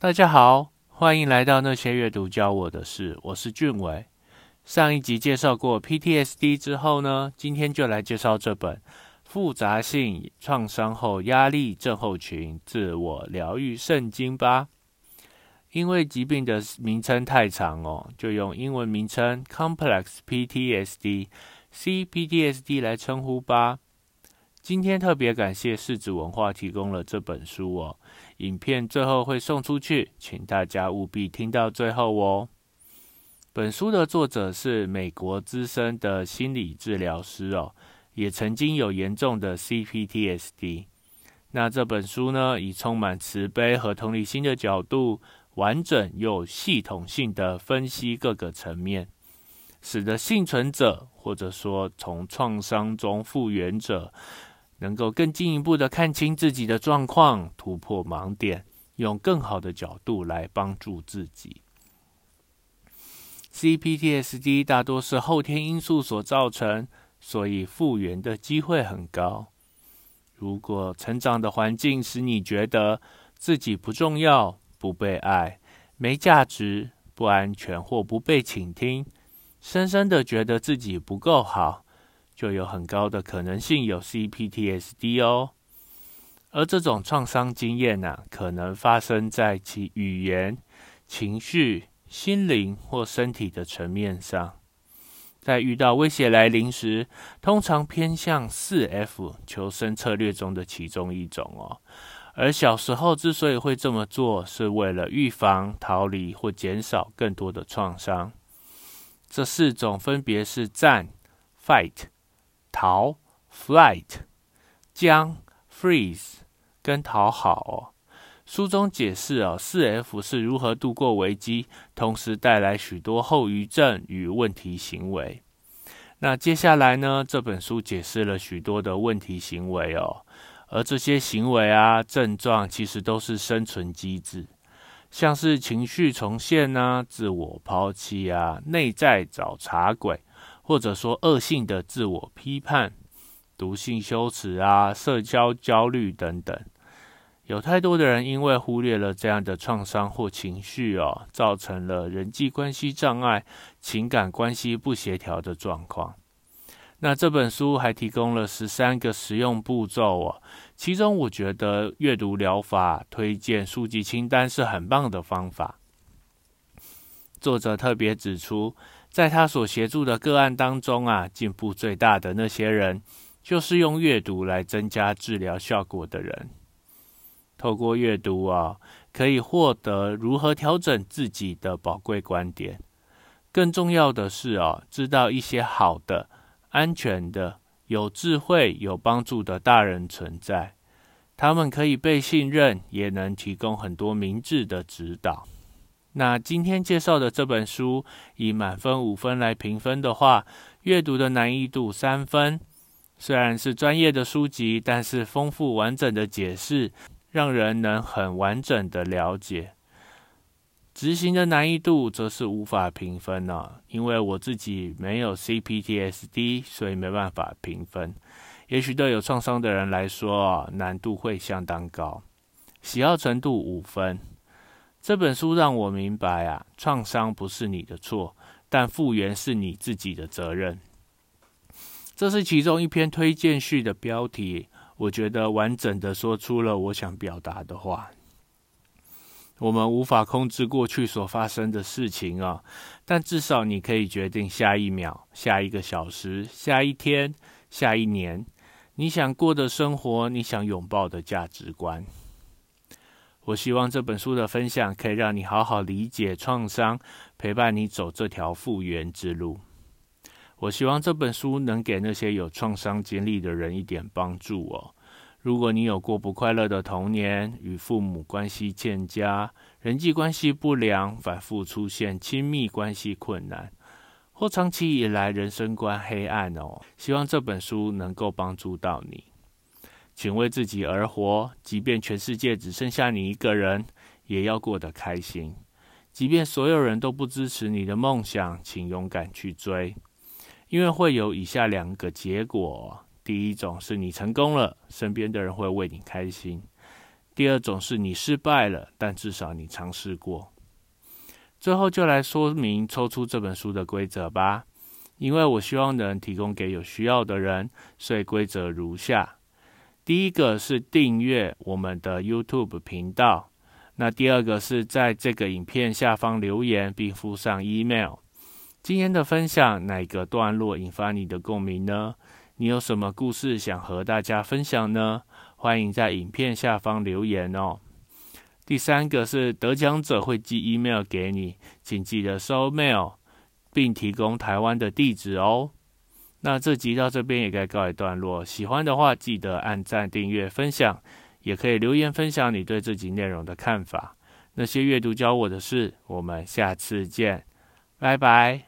大家好，欢迎来到那些阅读教我的事，我是俊伟。上一集介绍过 PTSD 之后呢，今天就来介绍这本《复杂性创伤后压力症候群自我疗愈圣经》吧。因为疾病的名称太长哦，就用英文名称 Complex PTSD（CPTSD） 来称呼吧。今天特别感谢世子文化提供了这本书哦。影片最后会送出去，请大家务必听到最后哦。本书的作者是美国资深的心理治疗师哦，也曾经有严重的 CPTSD。那这本书呢，以充满慈悲和同理心的角度，完整又系统性的分析各个层面，使得幸存者或者说从创伤中复原者。能够更进一步的看清自己的状况，突破盲点，用更好的角度来帮助自己。CPTSD 大多是后天因素所造成，所以复原的机会很高。如果成长的环境使你觉得自己不重要、不被爱、没价值、不安全或不被倾听，深深的觉得自己不够好。就有很高的可能性有 CPTSD 哦，而这种创伤经验呢，可能发生在其语言、情绪、心灵或身体的层面上。在遇到威胁来临时，通常偏向四 F 求生策略中的其中一种哦。而小时候之所以会这么做，是为了预防、逃离或减少更多的创伤。这四种分别是战 （Fight）。逃 （flight）、僵 （freeze） 跟讨好哦。书中解释哦，四 F 是如何度过危机，同时带来许多后遗症与问题行为。那接下来呢？这本书解释了许多的问题行为哦，而这些行为啊、症状其实都是生存机制，像是情绪重现啊、自我抛弃啊、内在找茬鬼。或者说恶性的自我批判、毒性羞耻啊、社交焦虑等等，有太多的人因为忽略了这样的创伤或情绪哦，造成了人际关系障碍、情感关系不协调的状况。那这本书还提供了十三个实用步骤哦，其中我觉得阅读疗法推荐书籍清单是很棒的方法。作者特别指出。在他所协助的个案当中啊，进步最大的那些人，就是用阅读来增加治疗效果的人。透过阅读啊，可以获得如何调整自己的宝贵观点。更重要的是啊，知道一些好的、安全的、有智慧、有帮助的大人存在，他们可以被信任，也能提供很多明智的指导。那今天介绍的这本书，以满分五分来评分的话，阅读的难易度三分。虽然是专业的书籍，但是丰富完整的解释，让人能很完整的了解。执行的难易度则是无法评分了，因为我自己没有 CPTSD，所以没办法评分。也许对有创伤的人来说，难度会相当高。喜好程度五分。这本书让我明白啊，创伤不是你的错，但复原是你自己的责任。这是其中一篇推荐序的标题，我觉得完整的说出了我想表达的话。我们无法控制过去所发生的事情啊，但至少你可以决定下一秒、下一个小时、下一天、下一年，你想过的生活，你想拥抱的价值观。我希望这本书的分享可以让你好好理解创伤，陪伴你走这条复原之路。我希望这本书能给那些有创伤经历的人一点帮助哦。如果你有过不快乐的童年，与父母关系欠佳，人际关系不良，反复出现亲密关系困难，或长期以来人生观黑暗哦，希望这本书能够帮助到你。请为自己而活，即便全世界只剩下你一个人，也要过得开心。即便所有人都不支持你的梦想，请勇敢去追，因为会有以下两个结果：第一种是你成功了，身边的人会为你开心；第二种是你失败了，但至少你尝试过。最后就来说明抽出这本书的规则吧。因为我希望能提供给有需要的人，所以规则如下：第一个是订阅我们的 YouTube 频道；那第二个是在这个影片下方留言并附上 email。今天的分享哪个段落引发你的共鸣呢？你有什么故事想和大家分享呢？欢迎在影片下方留言哦。第三个是得奖者会寄 email 给你，请记得收 mail。并提供台湾的地址哦。那这集到这边也该告一段落。喜欢的话，记得按赞、订阅、分享，也可以留言分享你对这集内容的看法。那些阅读教我的事，我们下次见，拜拜。